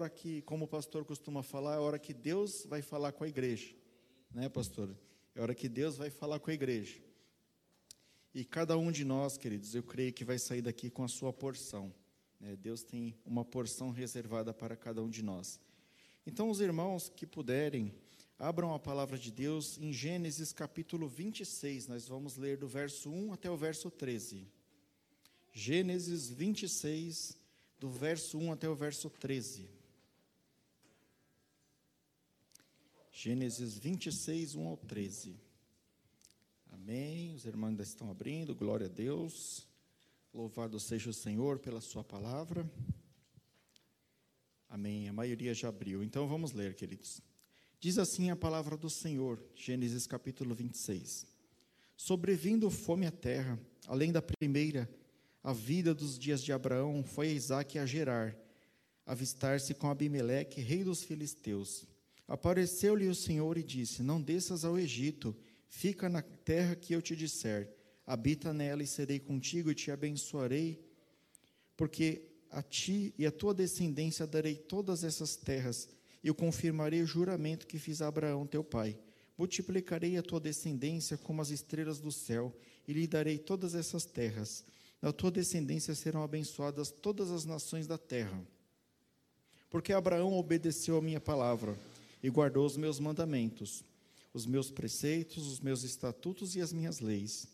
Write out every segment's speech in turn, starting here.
hora que, como o pastor costuma falar, é a hora que Deus vai falar com a igreja, né, pastor? É a hora que Deus vai falar com a igreja. E cada um de nós, queridos, eu creio que vai sair daqui com a sua porção. Né? Deus tem uma porção reservada para cada um de nós. Então, os irmãos que puderem, abram a palavra de Deus em Gênesis capítulo 26. Nós vamos ler do verso 1 até o verso 13. Gênesis 26, do verso 1 até o verso 13. Gênesis 26, 1 ao 13. Amém. Os irmãos ainda estão abrindo, glória a Deus. Louvado seja o Senhor pela Sua palavra. Amém. A maioria já abriu. Então vamos ler, queridos. Diz assim a palavra do Senhor, Gênesis capítulo 26. Sobrevindo fome à terra, além da primeira, a vida dos dias de Abraão foi a Isaac a Gerar, avistar-se com Abimeleque, rei dos filisteus. Apareceu-lhe o Senhor e disse: Não desças ao Egito, fica na terra que eu te disser. Habita nela e serei contigo e te abençoarei, porque a ti e a tua descendência darei todas essas terras, e eu confirmarei o juramento que fiz a Abraão teu pai. Multiplicarei a tua descendência como as estrelas do céu, e lhe darei todas essas terras. Na tua descendência serão abençoadas todas as nações da terra. Porque Abraão obedeceu a minha palavra e guardou os meus mandamentos, os meus preceitos, os meus estatutos e as minhas leis.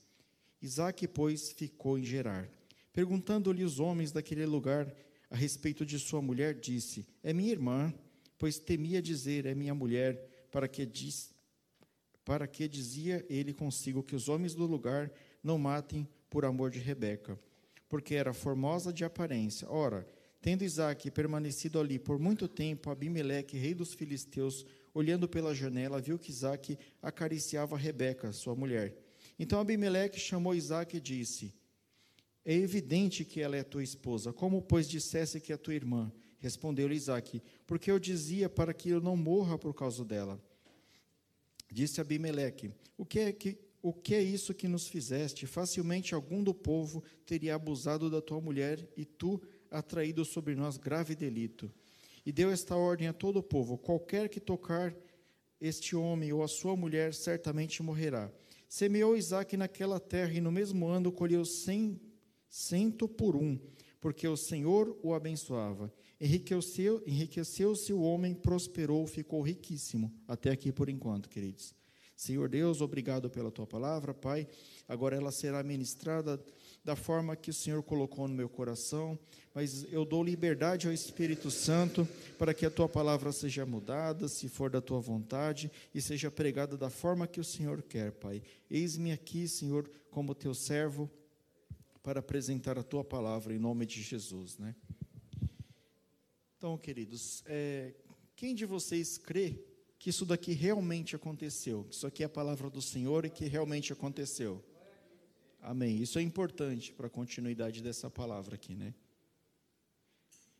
Isaac, pois, ficou em Gerar. Perguntando-lhe os homens daquele lugar a respeito de sua mulher, disse: É minha irmã, pois temia dizer: É minha mulher, para que diz, para que dizia ele consigo que os homens do lugar não matem por amor de Rebeca, porque era formosa de aparência. Ora, tendo Isaac permanecido ali por muito tempo, Abimeleque, rei dos filisteus, olhando pela janela, viu que Isaac acariciava Rebeca, sua mulher. Então Abimeleque chamou Isaac e disse: É evidente que ela é tua esposa. Como, pois, dissesse que é tua irmã? Respondeu-lhe Isaac: Porque eu dizia para que eu não morra por causa dela. Disse Abimeleque: O que é que o que é isso que nos fizeste? Facilmente algum do povo teria abusado da tua mulher e tu atraído sobre nós grave delito. E deu esta ordem a todo o povo: qualquer que tocar este homem ou a sua mulher certamente morrerá. Semeou Isaac naquela terra e no mesmo ano colheu cem, cento por um, porque o Senhor o abençoava. Enriqueceu-se enriqueceu o homem, prosperou, ficou riquíssimo. Até aqui por enquanto, queridos. Senhor Deus, obrigado pela tua palavra, Pai. Agora ela será ministrada da forma que o Senhor colocou no meu coração, mas eu dou liberdade ao Espírito Santo para que a tua palavra seja mudada, se for da tua vontade, e seja pregada da forma que o Senhor quer, Pai. Eis-me aqui, Senhor, como teu servo, para apresentar a tua palavra em nome de Jesus, né? Então, queridos, é, quem de vocês crê que isso daqui realmente aconteceu, que isso aqui é a palavra do Senhor e que realmente aconteceu. Amém. Isso é importante para a continuidade dessa palavra aqui, né?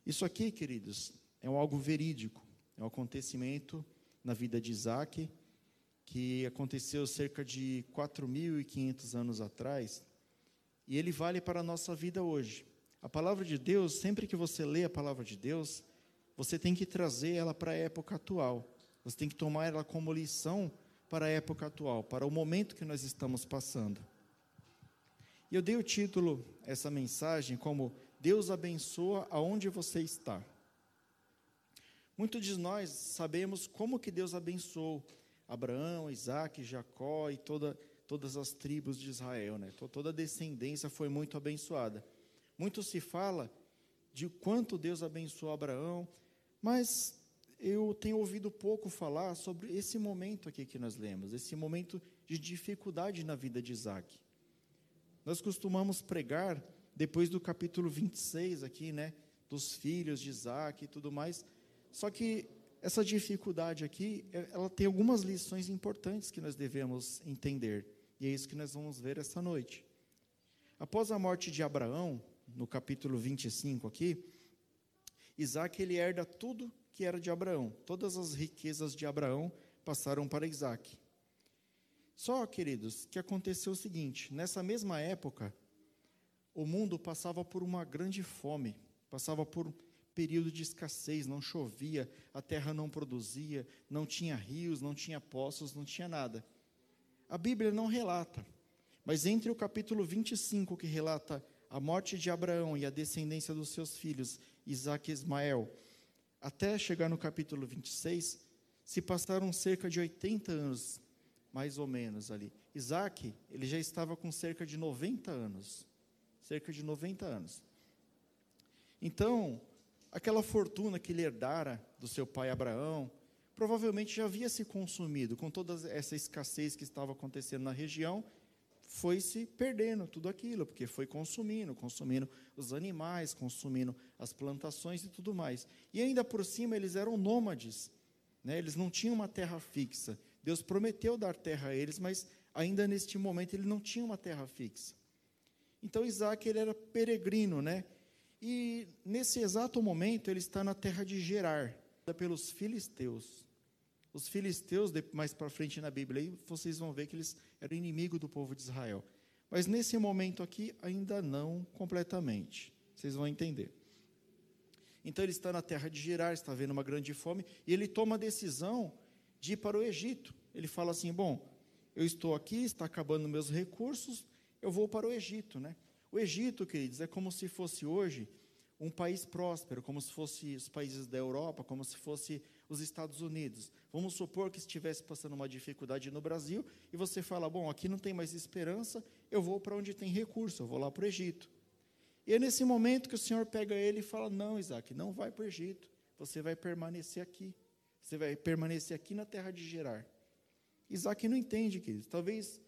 Isso aqui, queridos, é um algo verídico, é um acontecimento na vida de Isaac, que aconteceu cerca de 4.500 anos atrás, e ele vale para a nossa vida hoje. A palavra de Deus, sempre que você lê a palavra de Deus, você tem que trazer ela para a época atual. Você tem que tomar ela como lição para a época atual, para o momento que nós estamos passando. E eu dei o título essa mensagem como Deus abençoa aonde você está. Muitos de nós sabemos como que Deus abençoou Abraão, Isaac, Jacó e toda, todas as tribos de Israel, né? Toda a descendência foi muito abençoada. Muito se fala de quanto Deus abençoou Abraão, mas eu tenho ouvido pouco falar sobre esse momento aqui que nós lemos, esse momento de dificuldade na vida de Isaac. Nós costumamos pregar, depois do capítulo 26 aqui, né, dos filhos de Isaac e tudo mais, só que essa dificuldade aqui, é, ela tem algumas lições importantes que nós devemos entender, e é isso que nós vamos ver essa noite. Após a morte de Abraão, no capítulo 25 aqui, Isaac ele herda tudo que era de Abraão. Todas as riquezas de Abraão passaram para Isaac. Só, queridos, que aconteceu o seguinte: nessa mesma época, o mundo passava por uma grande fome, passava por período de escassez, não chovia, a terra não produzia, não tinha rios, não tinha poços, não tinha nada. A Bíblia não relata, mas entre o capítulo 25, que relata a morte de Abraão e a descendência dos seus filhos, Isaac e Ismael, até chegar no capítulo 26, se passaram cerca de 80 anos, mais ou menos ali. Isaac, ele já estava com cerca de 90 anos. Cerca de 90 anos. Então, aquela fortuna que ele herdara do seu pai Abraão, provavelmente já havia se consumido com toda essa escassez que estava acontecendo na região, foi se perdendo tudo aquilo, porque foi consumindo, consumindo os animais, consumindo as plantações e tudo mais. E ainda por cima eles eram nômades, né? eles não tinham uma terra fixa. Deus prometeu dar terra a eles, mas ainda neste momento ele não tinha uma terra fixa. Então Isaac ele era peregrino, né? E nesse exato momento ele está na terra de Gerar, pelos filisteus. Os filisteus, mais para frente na Bíblia, aí vocês vão ver que eles eram inimigos do povo de Israel. Mas nesse momento aqui, ainda não completamente. Vocês vão entender. Então ele está na terra de Gerar, está vendo uma grande fome, e ele toma a decisão de ir para o Egito. Ele fala assim: Bom, eu estou aqui, está acabando meus recursos, eu vou para o Egito, né? O Egito, queridos, é como se fosse hoje um país próspero, como se fosse os países da Europa, como se fosse os Estados Unidos. Vamos supor que estivesse passando uma dificuldade no Brasil e você fala: bom, aqui não tem mais esperança, eu vou para onde tem recurso, eu vou lá para o Egito. E é nesse momento que o Senhor pega ele e fala: não, Isaac, não vai para o Egito, você vai permanecer aqui. Você vai permanecer aqui na terra de Gerar. Isaac não entende, queridos. Talvez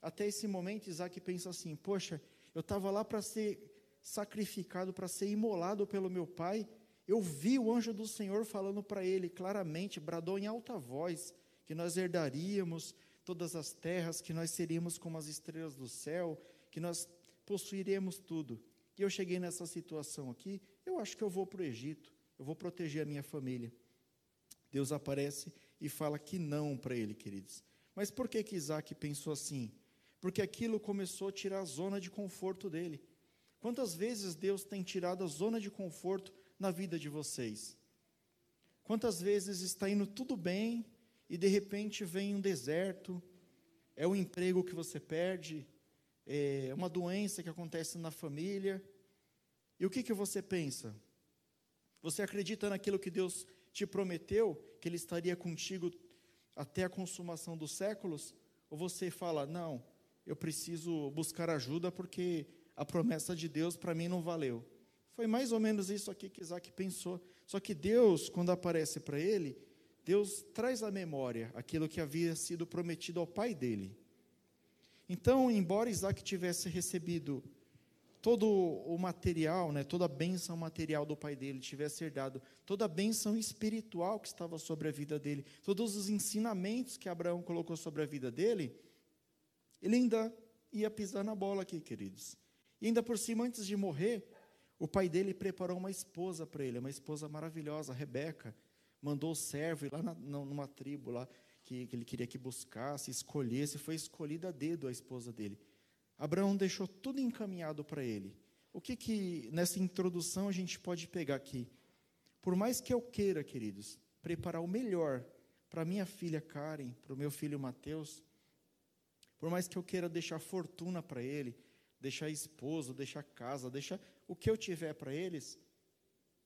até esse momento Isaac pensa assim: poxa, eu estava lá para ser sacrificado, para ser imolado pelo meu pai. Eu vi o anjo do Senhor falando para ele claramente, bradou em alta voz, que nós herdaríamos todas as terras, que nós seríamos como as estrelas do céu, que nós possuiremos tudo. E eu cheguei nessa situação aqui, eu acho que eu vou para o Egito, eu vou proteger a minha família. Deus aparece e fala que não para ele, queridos. Mas por que que Isaac pensou assim? porque aquilo começou a tirar a zona de conforto dele. Quantas vezes Deus tem tirado a zona de conforto na vida de vocês? Quantas vezes está indo tudo bem e de repente vem um deserto, é um emprego que você perde, é uma doença que acontece na família, e o que, que você pensa? Você acredita naquilo que Deus te prometeu, que Ele estaria contigo até a consumação dos séculos? Ou você fala, não, eu preciso buscar ajuda porque a promessa de Deus para mim não valeu. Foi mais ou menos isso aqui que Isaac pensou. Só que Deus, quando aparece para ele, Deus traz à memória aquilo que havia sido prometido ao pai dele. Então, embora Isaac tivesse recebido todo o material, né, toda a bênção material do pai dele, tivesse herdado toda a bênção espiritual que estava sobre a vida dele, todos os ensinamentos que Abraão colocou sobre a vida dele, ele ainda ia pisar na bola aqui, queridos. E ainda por cima, antes de morrer, o pai dele preparou uma esposa para ele, uma esposa maravilhosa, Rebeca. Mandou o servo ir lá na, numa tribo lá que, que ele queria que buscasse, escolhesse. Foi escolhida a dedo a esposa dele. Abraão deixou tudo encaminhado para ele. O que que nessa introdução a gente pode pegar aqui? Por mais que eu queira, queridos, preparar o melhor para minha filha Karen, para o meu filho Mateus, por mais que eu queira deixar fortuna para ele, deixar esposo, deixar casa, deixar o que eu tiver para eles,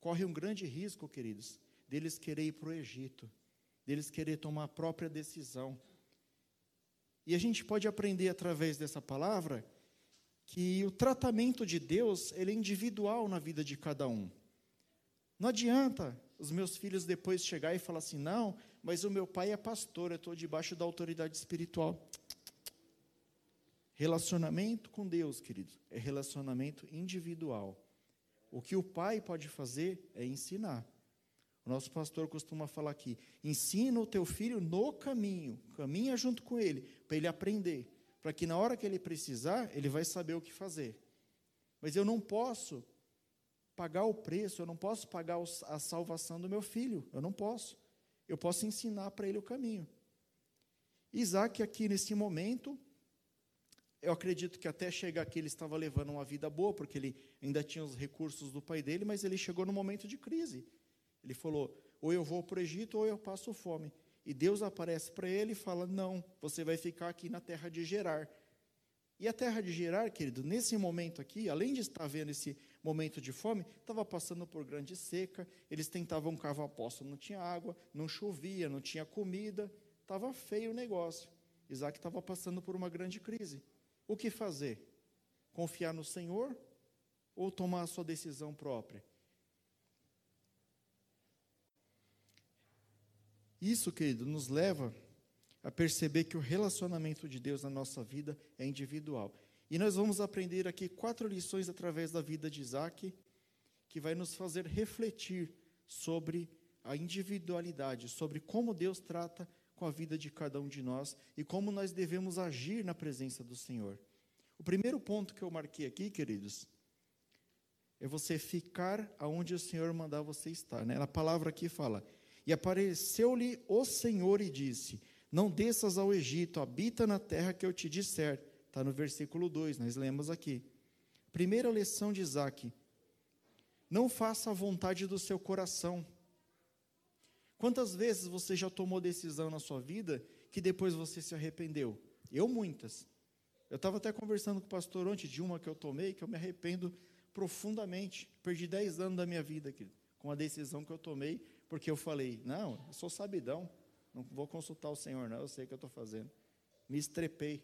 corre um grande risco, queridos, deles querer ir para o Egito, deles querer tomar a própria decisão. E a gente pode aprender através dessa palavra que o tratamento de Deus ele é individual na vida de cada um. Não adianta os meus filhos depois chegar e falar assim, não, mas o meu pai é pastor, eu estou debaixo da autoridade espiritual. Relacionamento com Deus, querido, é relacionamento individual. O que o pai pode fazer é ensinar. O nosso pastor costuma falar aqui: ensina o teu filho no caminho, caminha junto com ele, para ele aprender, para que na hora que ele precisar, ele vai saber o que fazer. Mas eu não posso pagar o preço, eu não posso pagar a salvação do meu filho, eu não posso. Eu posso ensinar para ele o caminho. Isaac, aqui nesse momento, Eu acredito que até chegar aqui ele estava levando uma vida boa, porque ele ainda tinha os recursos do pai dele, mas ele chegou no momento de crise. Ele falou: ou eu vou para o Egito, ou eu passo fome. E Deus aparece para ele e fala: Não, você vai ficar aqui na terra de Gerar. E a terra de Gerar, querido, nesse momento aqui, além de estar vendo esse momento de fome, estava passando por grande seca, eles tentavam cavar poço, não tinha água, não chovia, não tinha comida, estava feio o negócio. Isaac estava passando por uma grande crise. O que fazer? Confiar no Senhor ou tomar a sua decisão própria? Isso, querido, nos leva a perceber que o relacionamento de Deus na nossa vida é individual. E nós vamos aprender aqui quatro lições através da vida de Isaac, que vai nos fazer refletir sobre a individualidade, sobre como Deus trata com a vida de cada um de nós e como nós devemos agir na presença do Senhor. O primeiro ponto que eu marquei aqui, queridos, é você ficar aonde o Senhor mandar você estar. Né? A palavra aqui fala: E apareceu-lhe o Senhor e disse: Não desças ao Egito, habita na terra que eu te disser. Está no versículo 2, nós lemos aqui. Primeira lição de Isaac: Não faça a vontade do seu coração Quantas vezes você já tomou decisão na sua vida que depois você se arrependeu? Eu, muitas. Eu estava até conversando com o pastor ontem de uma que eu tomei, que eu me arrependo profundamente. Perdi 10 anos da minha vida aqui, com a decisão que eu tomei, porque eu falei: não, eu sou sabidão, não vou consultar o Senhor, não, eu sei o que eu estou fazendo. Me estrepei.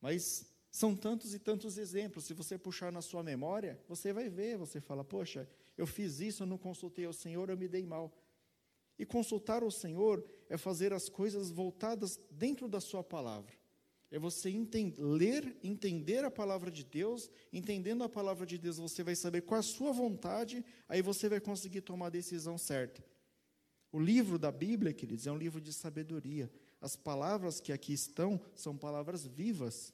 Mas são tantos e tantos exemplos. Se você puxar na sua memória, você vai ver, você fala: poxa, eu fiz isso, eu não consultei o Senhor, eu me dei mal. E consultar o Senhor é fazer as coisas voltadas dentro da Sua palavra. É você entender, ler, entender a palavra de Deus, entendendo a palavra de Deus, você vai saber qual a sua vontade, aí você vai conseguir tomar a decisão certa. O livro da Bíblia, queridos, é um livro de sabedoria. As palavras que aqui estão são palavras vivas.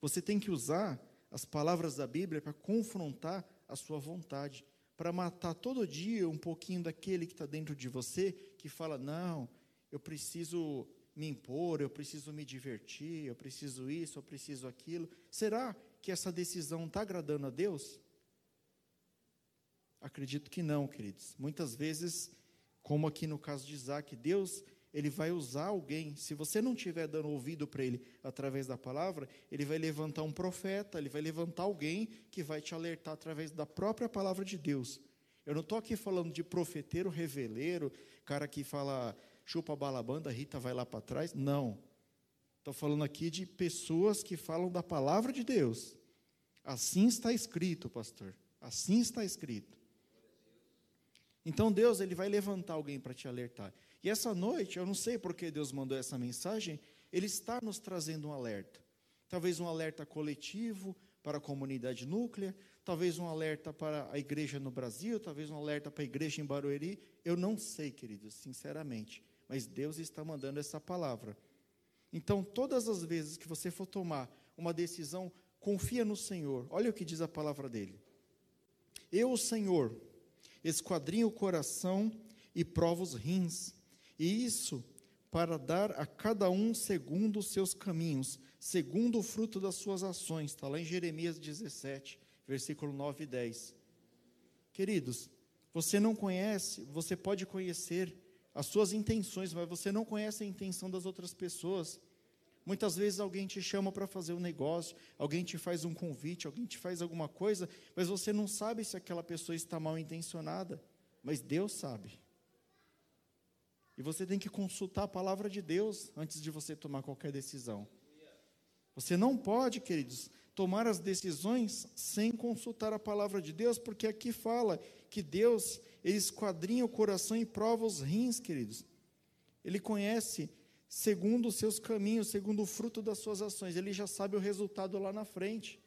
Você tem que usar as palavras da Bíblia para confrontar a sua vontade para matar todo dia um pouquinho daquele que está dentro de você, que fala: não, eu preciso me impor, eu preciso me divertir, eu preciso isso, eu preciso aquilo. Será que essa decisão está agradando a Deus? Acredito que não, queridos. Muitas vezes, como aqui no caso de Isaac, Deus ele vai usar alguém. Se você não estiver dando ouvido para ele através da palavra, ele vai levantar um profeta, ele vai levantar alguém que vai te alertar através da própria palavra de Deus. Eu não estou aqui falando de profeteiro, reveleiro, cara que fala chupa a balabanda, Rita vai lá para trás. Não. Estou falando aqui de pessoas que falam da palavra de Deus. Assim está escrito, pastor. Assim está escrito. Então Deus ele vai levantar alguém para te alertar. E essa noite, eu não sei porque Deus mandou essa mensagem, Ele está nos trazendo um alerta. Talvez um alerta coletivo para a comunidade núclea, talvez um alerta para a igreja no Brasil, talvez um alerta para a igreja em Barueri. Eu não sei, queridos, sinceramente, mas Deus está mandando essa palavra. Então, todas as vezes que você for tomar uma decisão, confia no Senhor. Olha o que diz a palavra dele. Eu, o Senhor, esquadrinho o coração e provo os rins e isso para dar a cada um segundo os seus caminhos, segundo o fruto das suas ações. Está lá em Jeremias 17, versículo 9 e 10. Queridos, você não conhece, você pode conhecer as suas intenções, mas você não conhece a intenção das outras pessoas. Muitas vezes alguém te chama para fazer um negócio, alguém te faz um convite, alguém te faz alguma coisa, mas você não sabe se aquela pessoa está mal intencionada, mas Deus sabe. E você tem que consultar a palavra de Deus antes de você tomar qualquer decisão. Você não pode, queridos, tomar as decisões sem consultar a palavra de Deus, porque aqui fala que Deus, ele esquadrinha o coração e prova os rins, queridos. Ele conhece segundo os seus caminhos, segundo o fruto das suas ações. Ele já sabe o resultado lá na frente.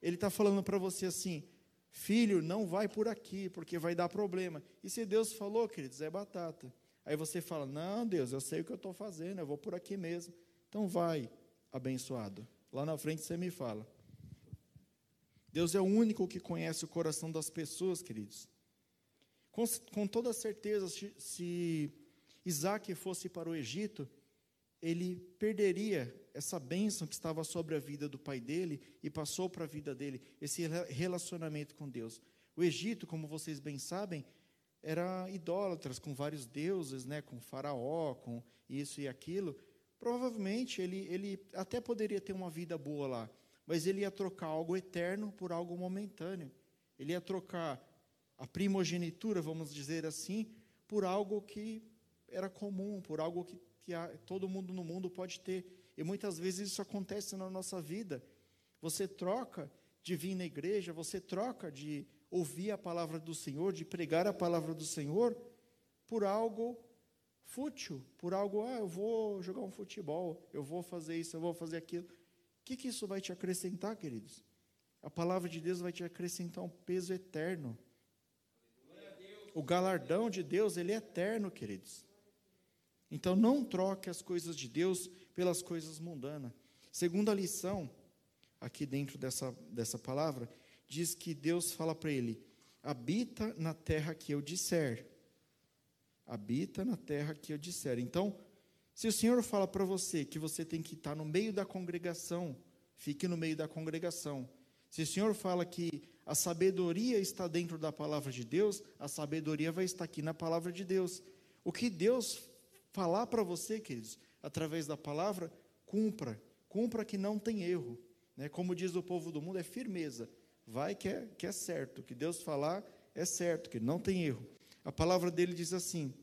Ele está falando para você assim: filho, não vai por aqui, porque vai dar problema. E se Deus falou, queridos, é batata. Aí você fala: Não, Deus, eu sei o que eu estou fazendo, eu vou por aqui mesmo. Então vai, abençoado. Lá na frente você me fala. Deus é o único que conhece o coração das pessoas, queridos. Com, com toda certeza, se, Isaac fosse para o Egito, ele perderia essa bênção que estava sobre a vida do pai dele e passou para a vida dele, esse relacionamento com Deus. O Egito, como vocês bem sabem, era idólatras, com vários deuses, né, com faraó, com isso e aquilo. Provavelmente ele, ele até poderia ter uma vida boa lá, mas ele ia trocar algo eterno por algo momentâneo. Ele ia trocar a primogenitura, vamos dizer assim, por algo que era comum, por algo que, todo mundo no mundo pode ter. E muitas vezes isso acontece na nossa vida. Você troca de vir na igreja, você troca de ouvir a palavra do Senhor, de pregar a palavra do Senhor, por algo fútil, por algo, ah, eu vou jogar um futebol, eu vou fazer isso, eu vou fazer aquilo. Que, que isso vai te acrescentar, queridos? A palavra de Deus vai te acrescentar um peso eterno. O galardão de Deus, ele é eterno, queridos. Então não troque as coisas de Deus pelas coisas mundanas. Segunda lição, aqui dentro dessa, dessa palavra, diz que Deus fala para ele: habita na terra que eu disser. Habita na terra que eu disser. Então, se o Senhor fala para você que você tem que estar no meio da congregação, fique no meio da congregação. Se o Senhor fala que a sabedoria está dentro da palavra de Deus, a sabedoria vai estar aqui na palavra de Deus. O que Deus falar para você, queridos, através da palavra, cumpra. Cumpra que não tem erro. Né? Como diz o povo do mundo, é firmeza. Vai que é, que é certo. O que Deus falar é certo, que não tem erro. A palavra dele diz assim: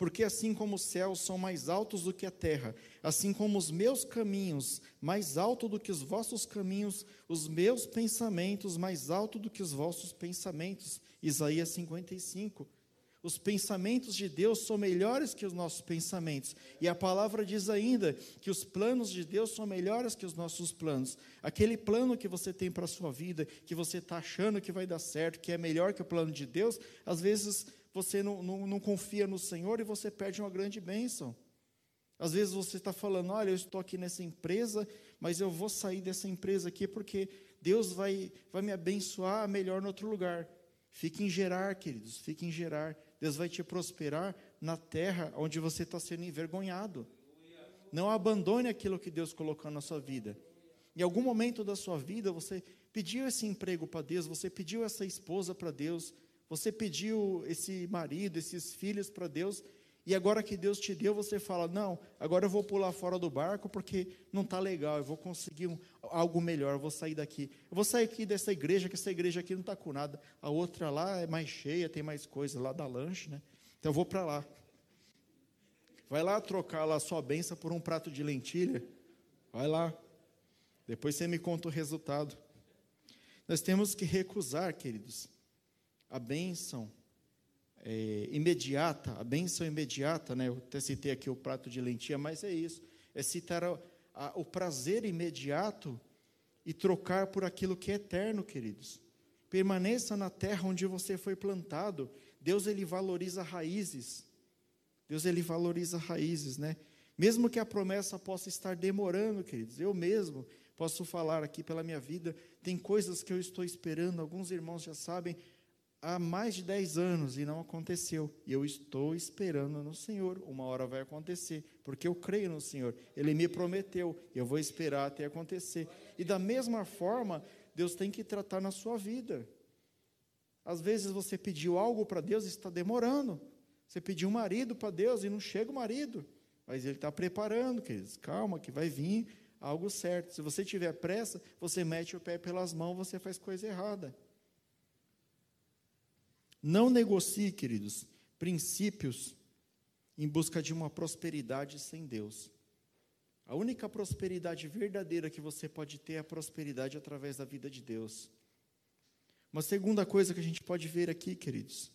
porque assim como os céus são mais altos do que a terra, assim como os meus caminhos mais alto do que os vossos caminhos, os meus pensamentos mais alto do que os vossos pensamentos. Isaías 55. Os pensamentos de Deus são melhores que os nossos pensamentos. E a palavra diz ainda que os planos de Deus são melhores que os nossos planos. Aquele plano que você tem para a sua vida, que você está achando que vai dar certo, que é melhor que o plano de Deus, às vezes você não, não, não confia no Senhor e você perde uma grande bênção. Às vezes você está falando: olha, eu estou aqui nessa empresa, mas eu vou sair dessa empresa aqui porque Deus vai, vai me abençoar melhor no outro lugar. Fique em Gerar, queridos, fique em Gerar. Deus vai te prosperar na terra onde você está sendo envergonhado. Não abandone aquilo que Deus colocou na sua vida. Em algum momento da sua vida, você pediu esse emprego para Deus, você pediu essa esposa para Deus, você pediu esse marido, esses filhos para Deus, e agora que Deus te deu, você fala: Não, agora eu vou pular fora do barco porque não está legal, eu vou conseguir um, algo melhor, eu vou sair daqui. Eu vou sair aqui dessa igreja, que essa igreja aqui não está com nada. A outra lá é mais cheia, tem mais coisa, lá da lanche, né? Então eu vou para lá. Vai lá trocar lá a sua benção por um prato de lentilha. Vai lá. Depois você me conta o resultado. Nós temos que recusar, queridos, a bênção é, imediata, a bênção imediata, né? eu até citei aqui o prato de lentilha, mas é isso, é citar a, a, o prazer imediato e trocar por aquilo que é eterno, queridos. Permaneça na terra onde você foi plantado. Deus ele valoriza raízes. Deus ele valoriza raízes, né? Mesmo que a promessa possa estar demorando, queridos. Eu mesmo posso falar aqui pela minha vida, tem coisas que eu estou esperando, alguns irmãos já sabem, há mais de 10 anos e não aconteceu. E eu estou esperando no Senhor. Uma hora vai acontecer, porque eu creio no Senhor. Ele me prometeu, eu vou esperar até acontecer. E da mesma forma, Deus tem que tratar na sua vida. Às vezes você pediu algo para Deus e está demorando. Você pediu um marido para Deus e não chega o marido. Mas Ele está preparando, queridos. Calma, que vai vir algo certo. Se você tiver pressa, você mete o pé pelas mãos, você faz coisa errada. Não negocie, queridos, princípios em busca de uma prosperidade sem Deus. A única prosperidade verdadeira que você pode ter é a prosperidade através da vida de Deus. Uma segunda coisa que a gente pode ver aqui, queridos,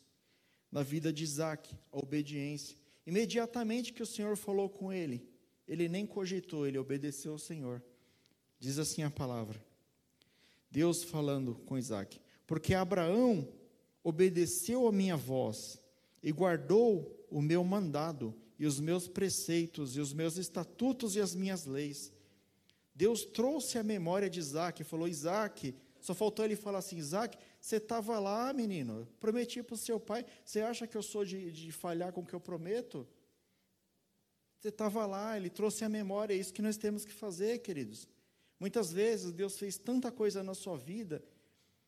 na vida de Isaac, a obediência. Imediatamente que o Senhor falou com ele, ele nem cogitou, ele obedeceu ao Senhor. Diz assim a palavra. Deus falando com Isaac. Porque Abraão obedeceu a minha voz e guardou o meu mandado e os meus preceitos e os meus estatutos e as minhas leis. Deus trouxe a memória de Isaac e falou: Isaac, só faltou ele falar assim: Isaac, você estava lá, menino, prometi para o seu pai, você acha que eu sou de, de falhar com o que eu prometo? Você estava lá, ele trouxe a memória, é isso que nós temos que fazer, queridos. Muitas vezes Deus fez tanta coisa na sua vida,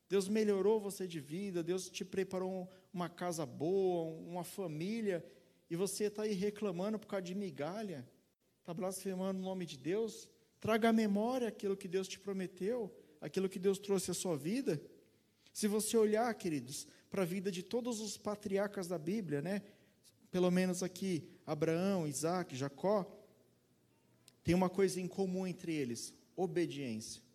Deus melhorou você de vida, Deus te preparou uma casa boa, uma família, e você está aí reclamando por causa de migalha, está blasfemando o nome de Deus. Traga à memória aquilo que Deus te prometeu, aquilo que Deus trouxe à sua vida. Se você olhar, queridos, para a vida de todos os patriarcas da Bíblia, né? Pelo menos aqui, Abraão, Isaac, Jacó, tem uma coisa em comum entre eles: obediência.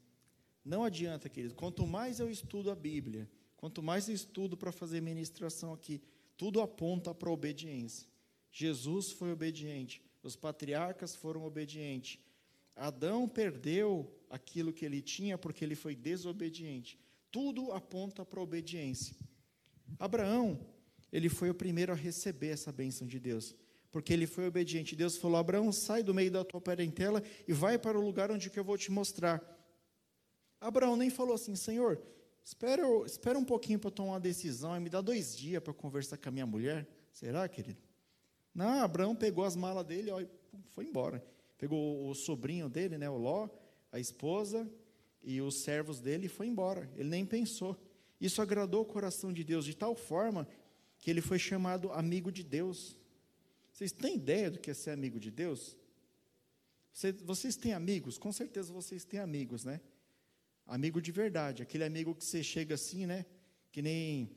Não adianta, querido, quanto mais eu estudo a Bíblia, quanto mais eu estudo para fazer ministração aqui, tudo aponta para a obediência. Jesus foi obediente, os patriarcas foram obedientes. Adão perdeu aquilo que ele tinha porque ele foi desobediente. Tudo aponta para a obediência. Abraão, ele foi o primeiro a receber essa bênção de Deus, porque ele foi obediente. Deus falou: Abraão, sai do meio da tua parentela e vai para o lugar onde eu vou te mostrar. Abraão nem falou assim, Senhor, espera, espera um pouquinho para tomar uma decisão e me dá dois dias para conversar com a minha mulher. Será, querido? Não, Abraão pegou as malas dele ó, e foi embora. Pegou o sobrinho dele, né, o Ló, a esposa e os servos dele e foi embora. Ele nem pensou. Isso agradou o coração de Deus de tal forma que ele foi chamado amigo de Deus. Vocês têm ideia do que é ser amigo de Deus? Vocês têm amigos? Com certeza vocês têm amigos, né? Amigo de verdade, aquele amigo que você chega assim, né? Que nem.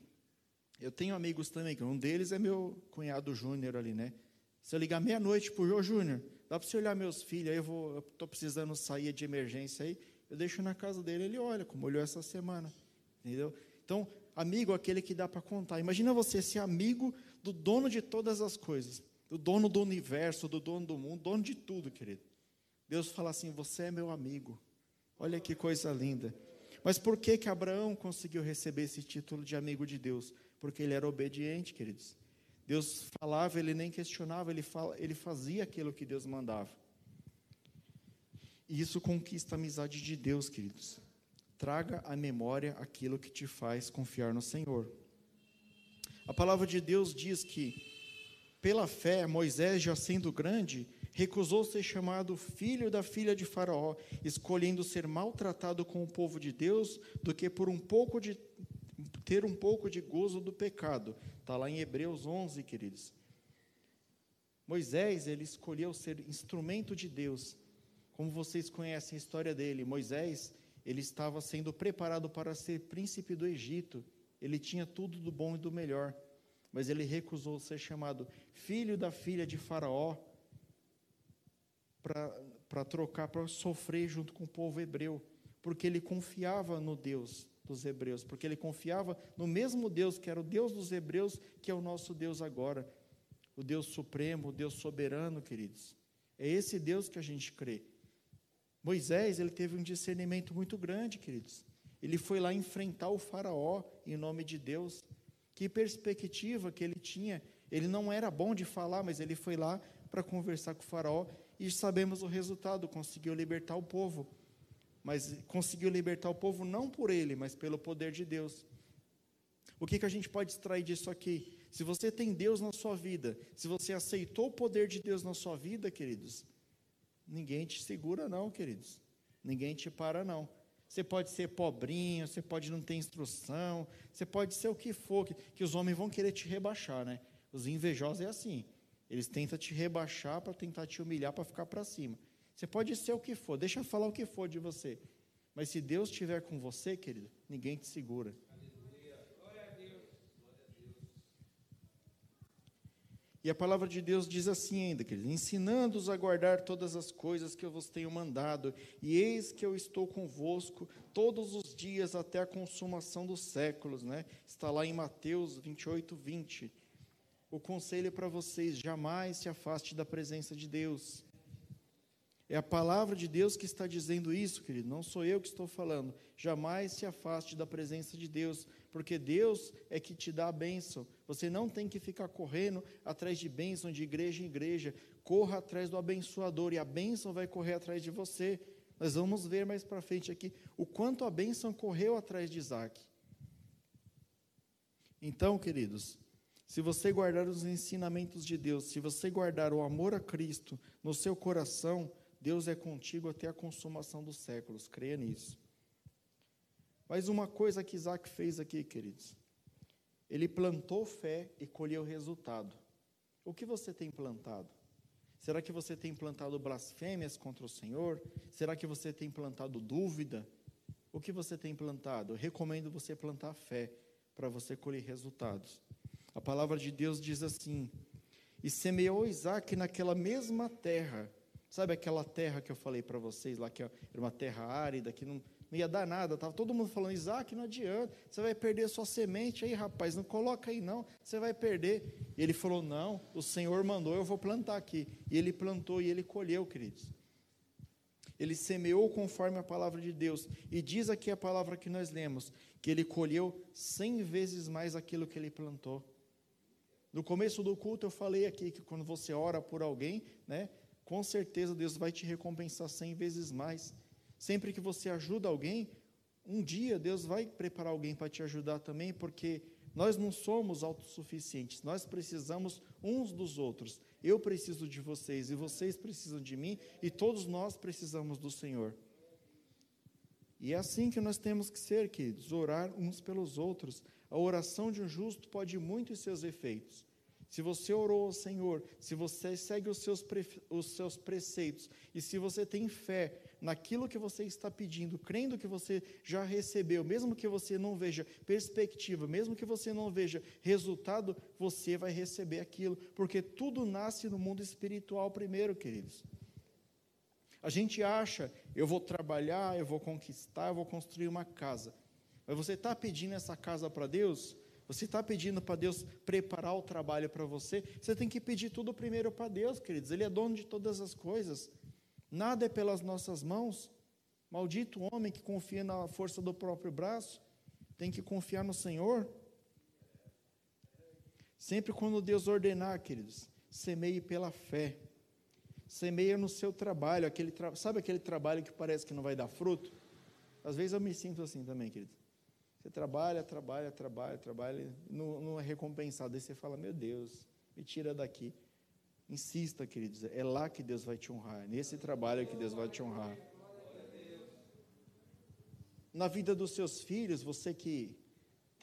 Eu tenho amigos também, que um deles é meu cunhado Júnior ali, né? Se eu ligar meia-noite pro Jô Júnior, dá para você olhar meus filhos, aí eu vou, estou precisando sair de emergência aí, eu deixo na casa dele, ele olha, como olhou essa semana. Entendeu? Então, amigo é aquele que dá para contar. Imagina você ser amigo do dono de todas as coisas, do dono do universo, do dono do mundo, dono de tudo, querido. Deus fala assim: Você é meu amigo. Olha que coisa linda. Mas por que que Abraão conseguiu receber esse título de amigo de Deus? Porque ele era obediente, queridos. Deus falava, ele nem questionava, ele, fala, ele fazia aquilo que Deus mandava. E isso conquista a amizade de Deus, queridos. Traga à memória aquilo que te faz confiar no Senhor. A palavra de Deus diz que, pela fé, Moisés, já sendo grande, recusou ser chamado filho da filha de Faraó, escolhendo ser maltratado com o povo de Deus do que por um pouco de ter um pouco de gozo do pecado. Está lá em Hebreus 11, queridos. Moisés, ele escolheu ser instrumento de Deus. Como vocês conhecem a história dele, Moisés, ele estava sendo preparado para ser príncipe do Egito. Ele tinha tudo do bom e do melhor, mas ele recusou ser chamado filho da filha de Faraó, para trocar, para sofrer junto com o povo hebreu, porque ele confiava no Deus dos hebreus, porque ele confiava no mesmo Deus que era o Deus dos hebreus, que é o nosso Deus agora, o Deus supremo, o Deus soberano, queridos. É esse Deus que a gente crê. Moisés, ele teve um discernimento muito grande, queridos. Ele foi lá enfrentar o faraó em nome de Deus. Que perspectiva que ele tinha. Ele não era bom de falar, mas ele foi lá para conversar com o faraó e sabemos o resultado, conseguiu libertar o povo. Mas conseguiu libertar o povo não por ele, mas pelo poder de Deus. O que, que a gente pode extrair disso aqui? Se você tem Deus na sua vida, se você aceitou o poder de Deus na sua vida, queridos, ninguém te segura, não, queridos. Ninguém te para, não. Você pode ser pobrinho, você pode não ter instrução, você pode ser o que for, que, que os homens vão querer te rebaixar, né? Os invejosos é assim. Eles tentam te rebaixar para tentar te humilhar para ficar para cima. Você pode ser o que for, deixa falar o que for de você. Mas se Deus estiver com você, querido, ninguém te segura. E a palavra de Deus diz assim ainda, querido, ensinando-os a guardar todas as coisas que eu vos tenho mandado, e eis que eu estou convosco todos os dias até a consumação dos séculos, né? Está lá em Mateus 28, 20 o conselho é para vocês: jamais se afaste da presença de Deus. É a palavra de Deus que está dizendo isso, querido, não sou eu que estou falando. Jamais se afaste da presença de Deus, porque Deus é que te dá a bênção. Você não tem que ficar correndo atrás de bênção de igreja em igreja. Corra atrás do abençoador e a bênção vai correr atrás de você. Nós vamos ver mais para frente aqui o quanto a bênção correu atrás de Isaac. Então, queridos, Se você guardar os ensinamentos de Deus, se você guardar o amor a Cristo no seu coração, Deus é contigo até a consumação dos séculos. Creia nisso. Mas uma coisa que Isaac fez aqui, queridos, ele plantou fé e colheu resultado. O que você tem plantado? Será que você tem plantado blasfêmias contra o Senhor? Será que você tem plantado dúvida? O que você tem plantado? Eu recomendo você plantar fé para você colher resultados. A palavra de Deus diz assim: E semeou Isaac naquela mesma terra. Sabe aquela terra que eu falei para vocês lá, que era uma terra árida, que não, não ia dar nada. Estava todo mundo falando, Isaac, não adianta, você vai perder sua semente aí, rapaz, não coloca aí não, você vai perder. E ele falou, não, o Senhor mandou, eu vou plantar aqui. E ele plantou e ele colheu, queridos. Ele semeou conforme a palavra de Deus. E diz aqui a palavra que nós lemos, que ele colheu cem vezes mais aquilo que ele plantou. No começo do culto eu falei aqui que quando você ora por alguém, né, com certeza Deus vai te recompensar cem vezes mais. Sempre que você ajuda alguém, um dia Deus vai preparar alguém para te ajudar também, porque nós não somos autossuficientes, nós precisamos uns dos outros. Eu preciso de vocês e vocês precisam de mim e todos nós precisamos do Senhor. E é assim que nós temos que ser, queridos, orar uns pelos outros. A oração de um justo pode muito em seus efeitos. Se você orou ao Senhor, se você segue os seus, os seus preceitos e se você tem fé naquilo que você está pedindo, crendo que você já recebeu, mesmo que você não veja perspectiva, mesmo que você não veja resultado, você vai receber aquilo, porque tudo nasce no mundo espiritual primeiro, queridos. A gente acha, eu vou trabalhar, eu vou conquistar, eu vou construir uma casa. Mas você está pedindo essa casa para Deus? Você está pedindo para Deus preparar o trabalho para você? Você tem que pedir tudo primeiro para Deus, queridos. Ele é dono de todas as coisas. Nada é pelas nossas mãos. Maldito homem que confia na força do próprio braço. Tem que confiar no Senhor. Sempre quando Deus ordenar, queridos, semeie pela fé. Semeia no seu trabalho, aquele tra... sabe aquele trabalho que parece que não vai dar fruto? Às vezes eu me sinto assim também, querido. Você trabalha, trabalha, trabalha, trabalha, não, não é recompensado. Aí você fala, meu Deus, me tira daqui. Insista, queridos, é lá que Deus vai te honrar, é nesse trabalho que Deus vai te honrar. Na vida dos seus filhos, você que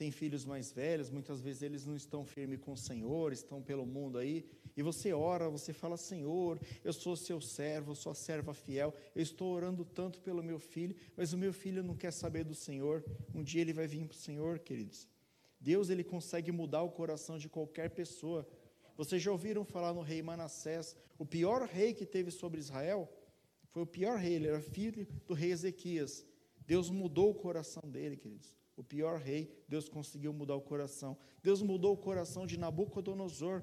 tem filhos mais velhos, muitas vezes eles não estão firmes com o Senhor, estão pelo mundo aí, e você ora, você fala: Senhor, eu sou seu servo, sua serva fiel, eu estou orando tanto pelo meu filho, mas o meu filho não quer saber do Senhor. Um dia ele vai vir para o Senhor, queridos. Deus ele consegue mudar o coração de qualquer pessoa. Vocês já ouviram falar no rei Manassés, o pior rei que teve sobre Israel? Foi o pior rei, ele era filho do rei Ezequias. Deus mudou o coração dele, queridos. O pior rei, Deus conseguiu mudar o coração. Deus mudou o coração de Nabucodonosor,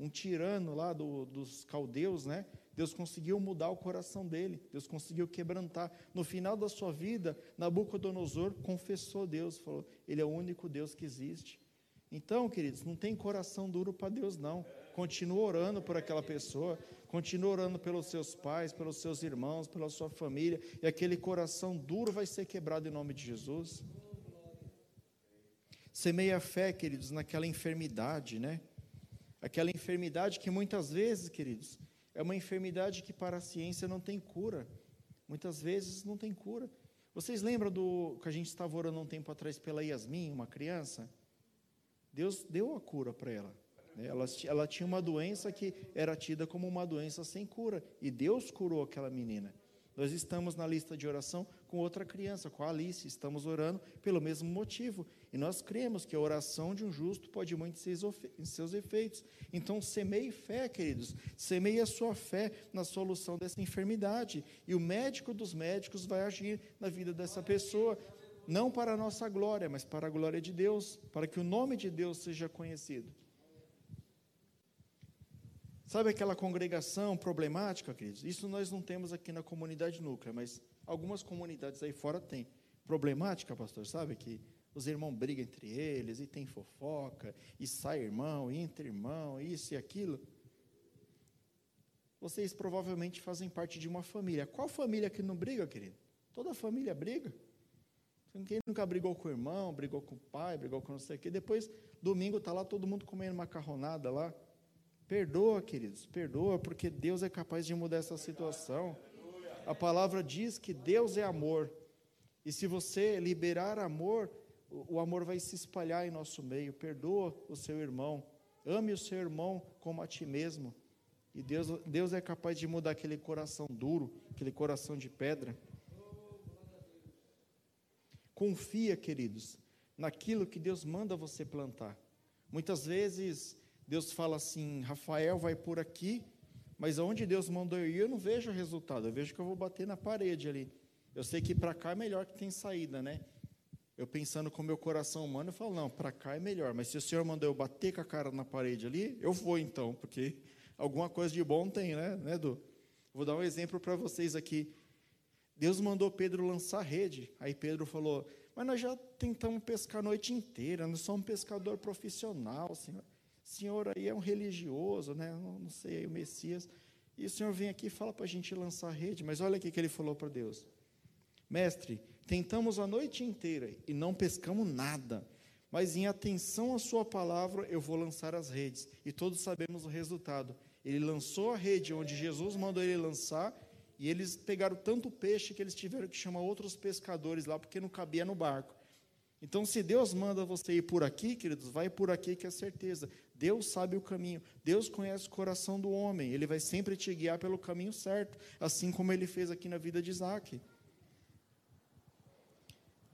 um tirano lá do, dos caldeus, né? Deus conseguiu mudar o coração dele, Deus conseguiu quebrantar. No final da sua vida, Nabucodonosor confessou Deus, falou: Ele é o único Deus que existe. Então, queridos, não tem coração duro para Deus, não. Continua orando por aquela pessoa, continua orando pelos seus pais, pelos seus irmãos, pela sua família, e aquele coração duro vai ser quebrado em nome de Jesus. Semeia fé, queridos, naquela enfermidade, né? Aquela enfermidade que muitas vezes, queridos, é uma enfermidade que para a ciência não tem cura. Muitas vezes não tem cura. Vocês lembram do que a gente estava orando um tempo atrás pela Yasmin, uma criança? Deus deu a cura para ela. Né? ela. Ela tinha uma doença que era tida como uma doença sem cura. E Deus curou aquela menina. Nós estamos na lista de oração com outra criança, com a Alice. Estamos orando pelo mesmo motivo. E nós cremos que a oração de um justo pode muito em seus efeitos. Então, semeie fé, queridos. Semeie a sua fé na solução dessa enfermidade. E o médico dos médicos vai agir na vida dessa pessoa, não para a nossa glória, mas para a glória de Deus, para que o nome de Deus seja conhecido. Sabe aquela congregação problemática, queridos? Isso nós não temos aqui na comunidade núclea, mas algumas comunidades aí fora têm. Problemática, pastor, sabe? Que os irmãos brigam entre eles, e tem fofoca, e sai irmão, e entra irmão, isso e aquilo. Vocês provavelmente fazem parte de uma família. Qual família que não briga, querido? Toda família briga. Quem nunca brigou com o irmão, brigou com o pai, brigou com não sei o quê, depois domingo está lá todo mundo comendo macarronada lá. Perdoa, queridos, perdoa, porque Deus é capaz de mudar essa situação. A palavra diz que Deus é amor. E se você liberar amor, o amor vai se espalhar em nosso meio. Perdoa o seu irmão. Ame o seu irmão como a ti mesmo. E Deus, Deus é capaz de mudar aquele coração duro, aquele coração de pedra. Confia, queridos, naquilo que Deus manda você plantar. Muitas vezes Deus fala assim: Rafael vai por aqui, mas aonde Deus mandou eu ir, eu não vejo o resultado. Eu vejo que eu vou bater na parede ali. Eu sei que para cá é melhor que tem saída, né? Eu pensando com o meu coração humano, eu falo: não, para cá é melhor. Mas se o Senhor mandou eu bater com a cara na parede ali, eu vou então, porque alguma coisa de bom tem, né, né Edu? Vou dar um exemplo para vocês aqui. Deus mandou Pedro lançar rede. Aí Pedro falou: Mas nós já tentamos pescar a noite inteira, nós somos um pescador profissional, senhor. O senhor aí é um religioso, né? Não, sei aí o Messias. E o senhor vem aqui e fala para a gente lançar rede. Mas olha o que ele falou para Deus: Mestre, tentamos a noite inteira e não pescamos nada. Mas em atenção à sua palavra, eu vou lançar as redes. E todos sabemos o resultado. Ele lançou a rede onde Jesus mandou ele lançar e eles pegaram tanto peixe que eles tiveram que chamar outros pescadores lá, porque não cabia no barco. Então, se Deus manda você ir por aqui, queridos, vai por aqui que é certeza. Deus sabe o caminho. Deus conhece o coração do homem. Ele vai sempre te guiar pelo caminho certo, assim como ele fez aqui na vida de Isaac.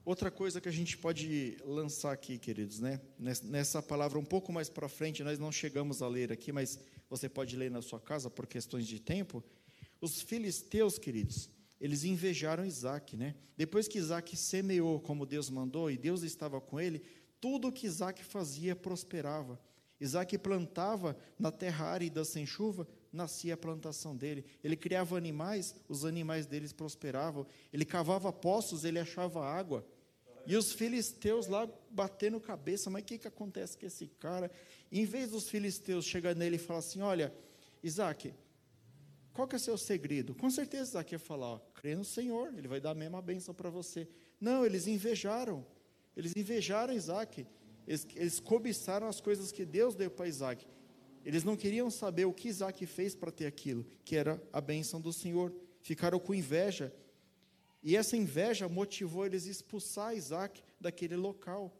Outra coisa que a gente pode lançar aqui, queridos, né? Nessa palavra um pouco mais para frente, nós não chegamos a ler aqui, mas você pode ler na sua casa por questões de tempo. Os filisteus, queridos, eles invejaram Isaac, né? Depois que Isaac semeou como Deus mandou e Deus estava com ele, tudo que Isaac fazia prosperava. Isaac plantava na terra árida sem chuva, nascia a plantação dele. Ele criava animais, os animais deles prosperavam. Ele cavava poços, ele achava água. E os filisteus lá batendo cabeça, mas o que, que acontece com esse cara? Em vez dos filisteus chegar nele e falar assim: Olha, Isaac, qual que é o seu segredo? Com certeza Isaac ia falar, ó, crê no Senhor, ele vai dar a mesma bênção para você. Não, eles invejaram. Eles invejaram Isaac. Eles, eles cobiçaram as coisas que Deus deu para Isaac. Eles não queriam saber o que Isaac fez para ter aquilo, que era a bênção do Senhor. Ficaram com inveja. E essa inveja motivou eles a expulsar Isaac daquele local.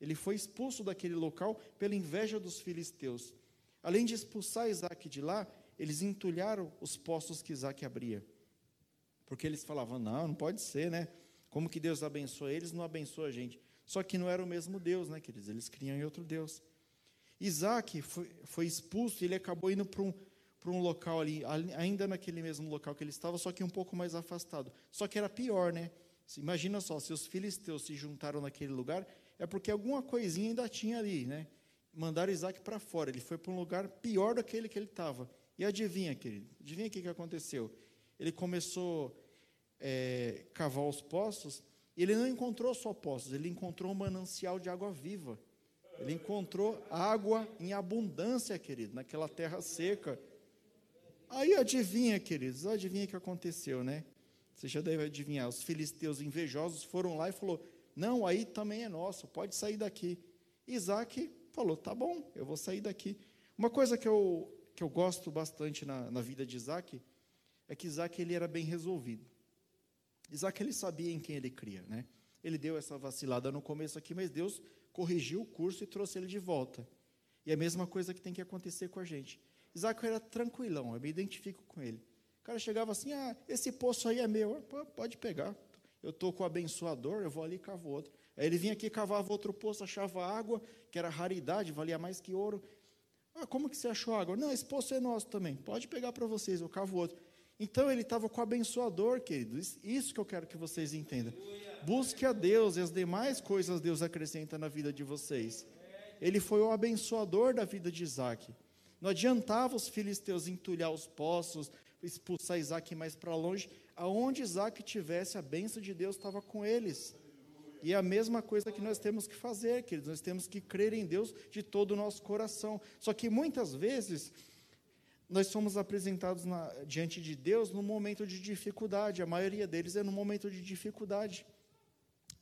Ele foi expulso daquele local pela inveja dos filisteus. Além de expulsar Isaac de lá, eles entulharam os poços que Isaac abria. Porque eles falavam, não, não pode ser, né? Como que Deus abençoa eles, não abençoa a gente. Só que não era o mesmo Deus, né, queridos? Eles criam em outro Deus. Isaac foi, foi expulso e ele acabou indo para um, para um local ali, ainda naquele mesmo local que ele estava, só que um pouco mais afastado. Só que era pior, né? Imagina só, se os filisteus se juntaram naquele lugar, é porque alguma coisinha ainda tinha ali, né? Mandaram Isaac para fora, ele foi para um lugar pior daquele que ele estava. E adivinha, querido? Adivinha o que, que aconteceu? Ele começou a é, cavar os poços e ele não encontrou só poços, ele encontrou um manancial de água viva. Ele encontrou água em abundância, querido, naquela terra seca. Aí adivinha, queridos, adivinha o que aconteceu, né? Você já deve adivinhar. Os filisteus invejosos foram lá e falou: "Não, aí também é nosso, pode sair daqui". Isaac falou: "Tá bom, eu vou sair daqui". Uma coisa que eu que eu gosto bastante na, na vida de Isaac é que Isaac ele era bem resolvido. Isaac ele sabia em quem ele cria, né? Ele deu essa vacilada no começo aqui, mas Deus corrigiu o curso e trouxe ele de volta. E é a mesma coisa que tem que acontecer com a gente. Isaac era tranquilão, eu me identifico com ele. O cara chegava assim: ah, esse poço aí é meu, pode pegar. Eu estou com o abençoador, eu vou ali e cavo outro. Aí ele vinha aqui, cavava outro poço, achava água, que era raridade, valia mais que ouro. Ah, como que você achou água? Não, esse poço é nosso também. Pode pegar para vocês, eu cavo outro. Então ele estava com o abençoador, queridos. Isso que eu quero que vocês entendam. Busque a Deus e as demais coisas Deus acrescenta na vida de vocês. Ele foi o abençoador da vida de Isaac. Não adiantava os filisteus entulhar os poços, expulsar Isaac mais para longe. Aonde Isaac tivesse, a bênção de Deus estava com eles. E é a mesma coisa que nós temos que fazer, queridos, nós temos que crer em Deus de todo o nosso coração. Só que muitas vezes nós somos apresentados na, diante de Deus no momento de dificuldade, a maioria deles é no momento de dificuldade.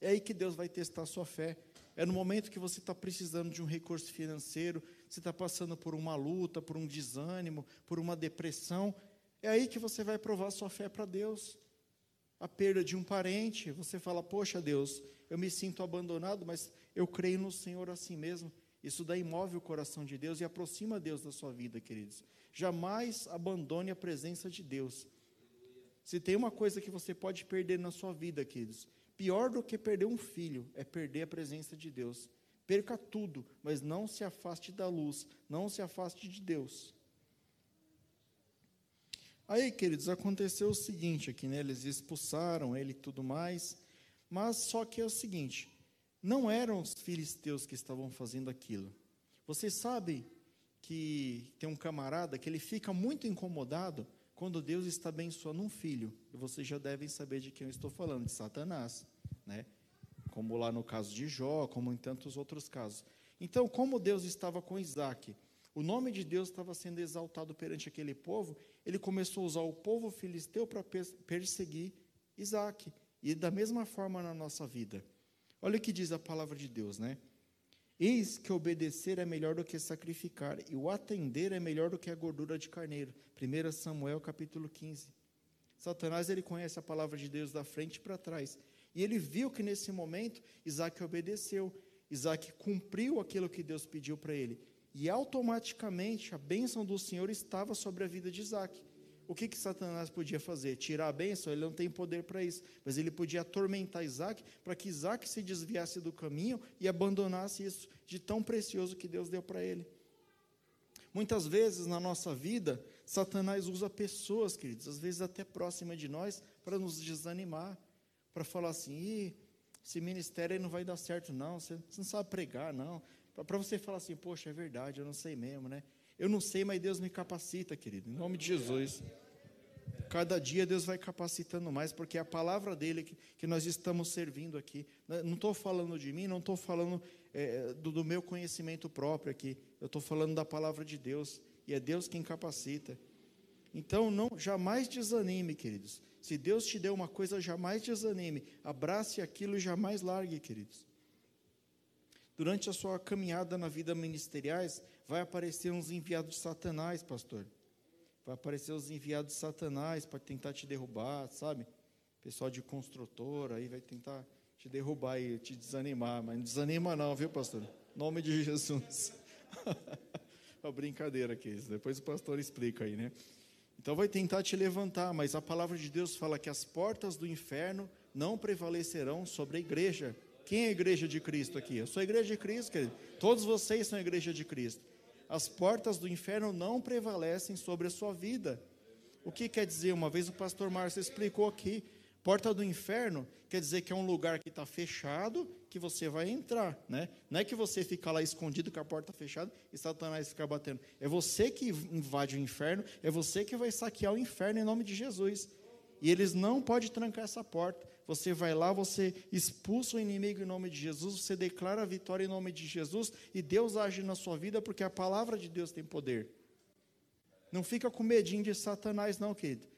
É aí que Deus vai testar a sua fé. É no momento que você está precisando de um recurso financeiro, você está passando por uma luta, por um desânimo, por uma depressão. É aí que você vai provar sua fé para Deus. A perda de um parente, você fala: Poxa, Deus, eu me sinto abandonado, mas eu creio no Senhor assim mesmo. Isso daí move o coração de Deus e aproxima Deus da sua vida, queridos. Jamais abandone a presença de Deus. Se tem uma coisa que você pode perder na sua vida, queridos, pior do que perder um filho é perder a presença de Deus. Perca tudo, mas não se afaste da luz, não se afaste de Deus. Aí, queridos, aconteceu o seguinte aqui, né? Eles expulsaram ele e tudo mais, mas só que é o seguinte, não eram os filisteus que estavam fazendo aquilo. Você sabe que tem um camarada que ele fica muito incomodado quando Deus está abençoando um filho. E vocês já devem saber de quem eu estou falando, de Satanás, né? Como lá no caso de Jó, como em tantos outros casos. Então, como Deus estava com Isaac, o nome de Deus estava sendo exaltado perante aquele povo, ele começou a usar o povo filisteu para perseguir Isaac. E da mesma forma na nossa vida. Olha o que diz a palavra de Deus, né? Eis que obedecer é melhor do que sacrificar, e o atender é melhor do que a gordura de carneiro. 1 Samuel capítulo 15. Satanás ele conhece a palavra de Deus da frente para trás. E ele viu que nesse momento Isaac obedeceu. Isaac cumpriu aquilo que Deus pediu para ele. E automaticamente a bênção do Senhor estava sobre a vida de Isaac. O que, que Satanás podia fazer? Tirar a bênção? Ele não tem poder para isso. Mas ele podia atormentar Isaac para que Isaac se desviasse do caminho e abandonasse isso de tão precioso que Deus deu para ele. Muitas vezes na nossa vida, Satanás usa pessoas, queridos, às vezes até próximas de nós, para nos desanimar, para falar assim: esse ministério não vai dar certo, não, você, você não sabe pregar, não. Para você falar assim: poxa, é verdade, eu não sei mesmo, né? Eu não sei, mas Deus me capacita, querido, em nome de Jesus. Cada dia Deus vai capacitando mais, porque é a palavra dele que, que nós estamos servindo aqui. Não estou falando de mim, não estou falando é, do, do meu conhecimento próprio aqui. Eu estou falando da palavra de Deus. E é Deus quem capacita. Então, não, jamais desanime, queridos. Se Deus te deu uma coisa, jamais desanime. Abrace aquilo e jamais largue, queridos. Durante a sua caminhada na vida ministeriais, vai aparecer uns enviados de Satanás, pastor. Vai aparecer os enviados de Satanás para tentar te derrubar, sabe? Pessoal de construtora aí vai tentar te derrubar e te desanimar, mas não desanima não, viu, pastor? Em nome de Jesus. Uma brincadeira aqui, depois o pastor explica aí, né? Então vai tentar te levantar, mas a palavra de Deus fala que as portas do inferno não prevalecerão sobre a igreja. Quem é a igreja de Cristo aqui? Eu sou a igreja de Cristo, querido. Todos vocês são a igreja de Cristo as portas do inferno não prevalecem sobre a sua vida. O que quer dizer? Uma vez o pastor Márcio explicou aqui: porta do inferno quer dizer que é um lugar que está fechado, que você vai entrar, né? Não é que você fica lá escondido com a porta fechada e Satanás fica batendo. É você que invade o inferno, é você que vai saquear o inferno em nome de Jesus. E eles não podem trancar essa porta. Você vai lá, você expulsa o inimigo em nome de Jesus, você declara a vitória em nome de Jesus e Deus age na sua vida porque a palavra de Deus tem poder. Não fica com medinho de Satanás, não, querido.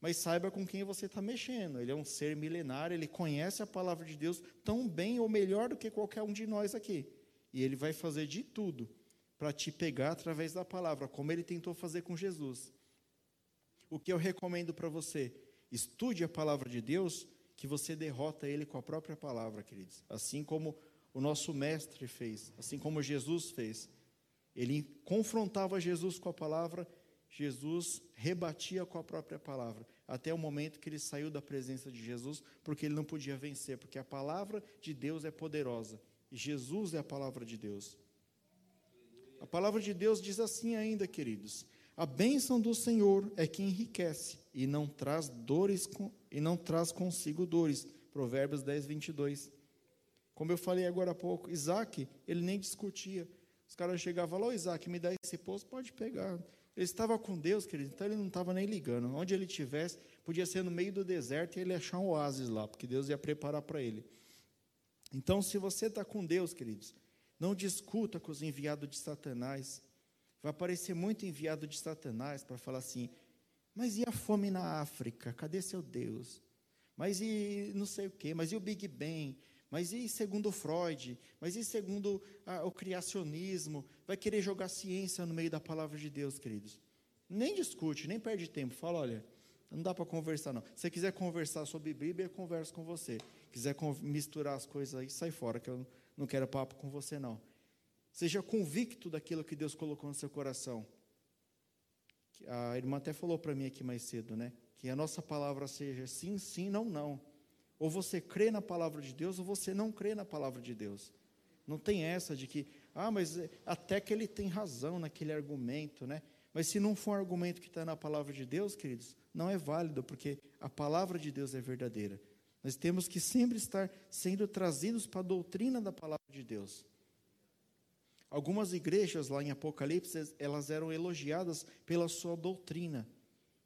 Mas saiba com quem você está mexendo. Ele é um ser milenário, ele conhece a palavra de Deus tão bem ou melhor do que qualquer um de nós aqui. E ele vai fazer de tudo para te pegar através da palavra, como ele tentou fazer com Jesus. O que eu recomendo para você? Estude a palavra de Deus, que você derrota ele com a própria palavra, queridos. Assim como o nosso mestre fez, assim como Jesus fez. Ele confrontava Jesus com a palavra, Jesus rebatia com a própria palavra, até o momento que ele saiu da presença de Jesus, porque ele não podia vencer, porque a palavra de Deus é poderosa e Jesus é a palavra de Deus. A palavra de Deus diz assim ainda, queridos: a bênção do Senhor é que enriquece e não traz dores e não traz consigo dores. Provérbios 10, 22. Como eu falei agora há pouco, Isaac, ele nem discutia. Os caras chegavam lá, ô Isaac, me dá esse poço, pode pegar. Ele estava com Deus, querido, então ele não estava nem ligando. Onde ele estivesse, podia ser no meio do deserto e ele achar um oásis lá, porque Deus ia preparar para ele. Então, se você está com Deus, queridos, não discuta com os enviados de Satanás. Vai aparecer muito enviado de Satanás para falar assim: mas e a fome na África? Cadê seu Deus? Mas e não sei o quê? Mas e o Big Bang? Mas e segundo Freud? Mas e segundo ah, o criacionismo? Vai querer jogar ciência no meio da palavra de Deus, queridos? Nem discute, nem perde tempo. Fala, olha, não dá para conversar, não. Se você quiser conversar sobre Bíblia, eu converso com você. Quiser misturar as coisas aí, sai fora, que eu não quero papo com você, não. Seja convicto daquilo que Deus colocou no seu coração. A irmã até falou para mim aqui mais cedo, né? Que a nossa palavra seja sim, sim, não, não. Ou você crê na palavra de Deus, ou você não crê na palavra de Deus. Não tem essa de que, ah, mas até que ele tem razão naquele argumento, né? Mas se não for um argumento que está na palavra de Deus, queridos, não é válido, porque a palavra de Deus é verdadeira. Nós temos que sempre estar sendo trazidos para a doutrina da palavra de Deus. Algumas igrejas lá em Apocalipse, elas eram elogiadas pela sua doutrina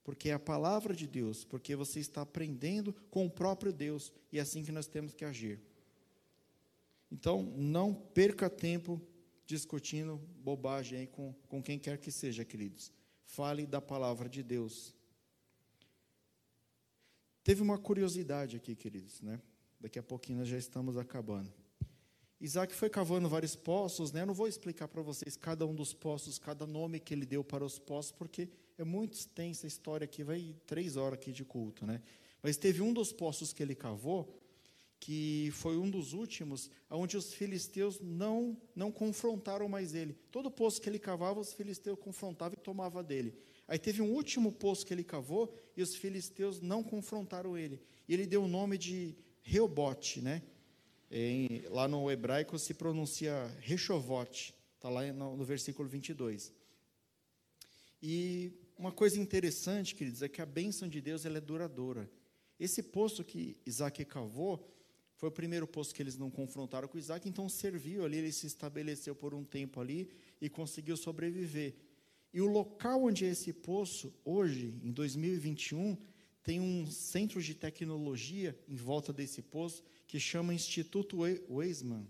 porque é a palavra de Deus, porque você está aprendendo com o próprio Deus, e é assim que nós temos que agir. Então, não perca tempo discutindo bobagem aí com, com quem quer que seja, queridos. Fale da palavra de Deus. Teve uma curiosidade aqui, queridos, né? Daqui a pouquinho nós já estamos acabando. Isaac foi cavando vários poços, né? Eu não vou explicar para vocês cada um dos poços, cada nome que ele deu para os poços, porque é muito extensa a história aqui, vai três horas aqui de culto, né? Mas teve um dos poços que ele cavou, que foi um dos últimos, onde os filisteus não, não confrontaram mais ele. Todo poço que ele cavava, os filisteus confrontavam e tomavam dele. Aí teve um último poço que ele cavou e os filisteus não confrontaram ele. E ele deu o nome de Reobote, né? Em, lá no hebraico se pronuncia Rechovote, está lá no, no versículo 22. E uma coisa interessante, queridos, é que a bênção de Deus ela é duradoura. Esse poço que Isaac cavou foi o primeiro poço que eles não confrontaram com Isaac, então serviu ali, ele se estabeleceu por um tempo ali e conseguiu sobreviver. E o local onde é esse poço, hoje, em 2021, tem um centro de tecnologia em volta desse poço que chama Instituto Weizmann.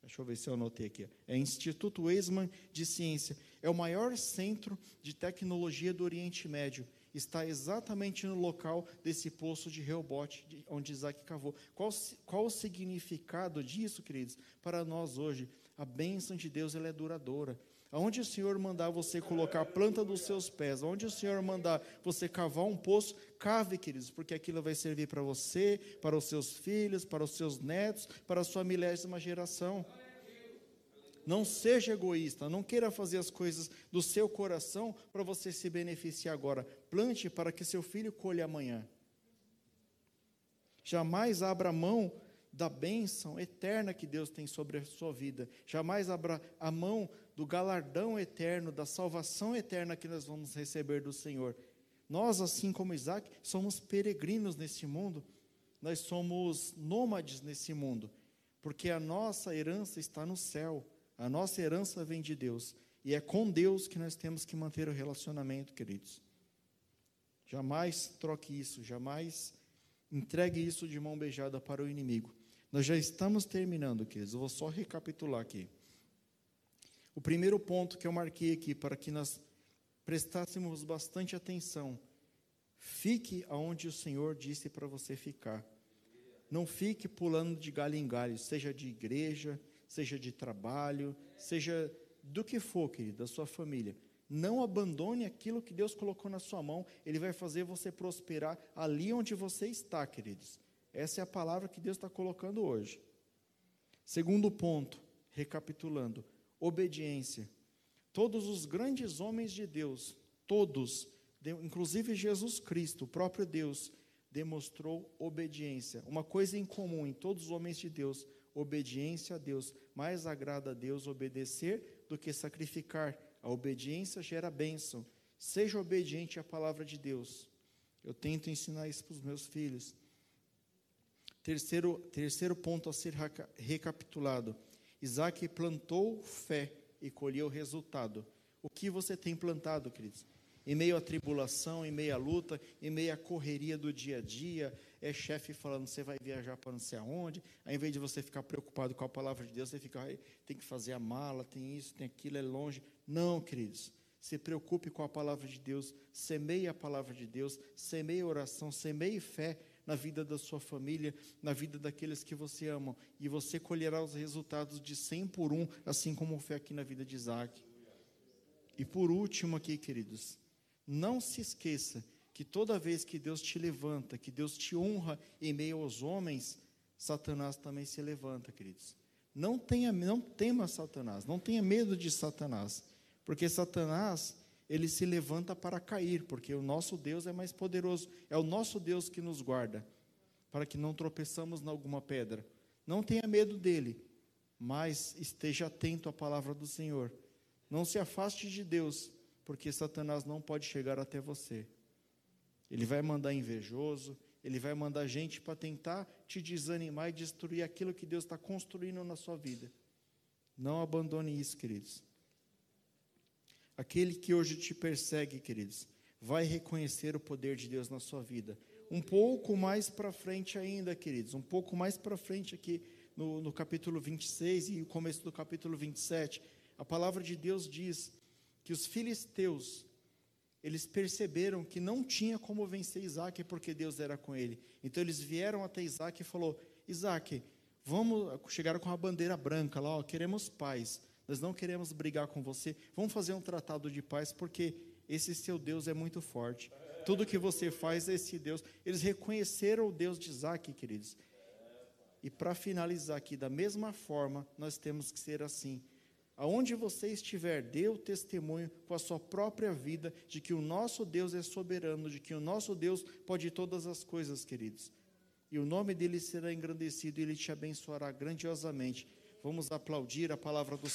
Deixa eu ver se eu anotei aqui. É Instituto Weizmann de Ciência. É o maior centro de tecnologia do Oriente Médio. Está exatamente no local desse poço de Reobote, onde Isaac cavou. Qual, qual o significado disso, queridos, para nós hoje? A bênção de Deus ela é duradoura. Aonde o Senhor mandar você colocar a planta dos seus pés, aonde o Senhor mandar você cavar um poço, cave, queridos, porque aquilo vai servir para você, para os seus filhos, para os seus netos, para a sua milésima geração. Não seja egoísta, não queira fazer as coisas do seu coração para você se beneficiar agora. Plante para que seu filho colhe amanhã. Jamais abra mão da bênção eterna que Deus tem sobre a sua vida. Jamais abra a mão do galardão eterno, da salvação eterna que nós vamos receber do Senhor. Nós, assim como Isaac, somos peregrinos nesse mundo, nós somos nômades nesse mundo, porque a nossa herança está no céu. A nossa herança vem de Deus. E é com Deus que nós temos que manter o relacionamento, queridos. Jamais troque isso, jamais entregue isso de mão beijada para o inimigo. Nós já estamos terminando, queridos. Eu vou só recapitular aqui. O primeiro ponto que eu marquei aqui para que nós prestássemos bastante atenção. Fique aonde o Senhor disse para você ficar. Não fique pulando de galho em galho, seja de igreja, seja de trabalho, seja do que for, querido, da sua família. Não abandone aquilo que Deus colocou na sua mão, Ele vai fazer você prosperar ali onde você está, queridos. Essa é a palavra que Deus está colocando hoje. Segundo ponto, recapitulando: obediência. Todos os grandes homens de Deus, todos, inclusive Jesus Cristo, o próprio Deus, demonstrou obediência. Uma coisa em comum em todos os homens de Deus obediência a Deus. Mais agrada a Deus obedecer do que sacrificar. A obediência gera bênção. Seja obediente à palavra de Deus. Eu tento ensinar isso para os meus filhos. Terceiro, terceiro ponto a ser recapitulado: Isaac plantou fé e colheu resultado. O que você tem plantado, queridos? Em meio à tribulação, em meio à luta, em meio à correria do dia a dia, é chefe falando, você vai viajar para não sei aonde, ao invés de você ficar preocupado com a palavra de Deus, você fica, tem que fazer a mala, tem isso, tem aquilo, é longe. Não, queridos, se preocupe com a palavra de Deus, semeie a palavra de Deus, semeie oração, semeie fé na vida da sua família, na vida daqueles que você ama, e você colherá os resultados de 100 por um, assim como foi aqui na vida de Isaac. E por último aqui, queridos, não se esqueça que toda vez que Deus te levanta, que Deus te honra em meio aos homens, Satanás também se levanta, queridos. Não tenha, não tema Satanás, não tenha medo de Satanás, porque Satanás ele se levanta para cair, porque o nosso Deus é mais poderoso, é o nosso Deus que nos guarda, para que não tropeçamos em alguma pedra. Não tenha medo dele, mas esteja atento à palavra do Senhor. Não se afaste de Deus, porque Satanás não pode chegar até você. Ele vai mandar invejoso, ele vai mandar gente para tentar te desanimar e destruir aquilo que Deus está construindo na sua vida. Não abandone isso, queridos. Aquele que hoje te persegue, queridos, vai reconhecer o poder de Deus na sua vida. Um pouco mais para frente ainda, queridos, um pouco mais para frente aqui no, no capítulo 26 e o começo do capítulo 27, a palavra de Deus diz que os filisteus, eles perceberam que não tinha como vencer Isaac porque Deus era com ele. Então eles vieram até Isaac e falou: Isaac, vamos chegaram com a bandeira branca lá, ó, queremos paz. Nós não queremos brigar com você. Vamos fazer um tratado de paz, porque esse seu Deus é muito forte. Tudo que você faz é esse Deus. Eles reconheceram o Deus de Isaac, queridos. E para finalizar aqui, da mesma forma, nós temos que ser assim. Aonde você estiver, dê o testemunho com a sua própria vida de que o nosso Deus é soberano, de que o nosso Deus pode todas as coisas, queridos. E o nome dele será engrandecido e ele te abençoará grandiosamente. Vamos aplaudir a palavra do Senhor.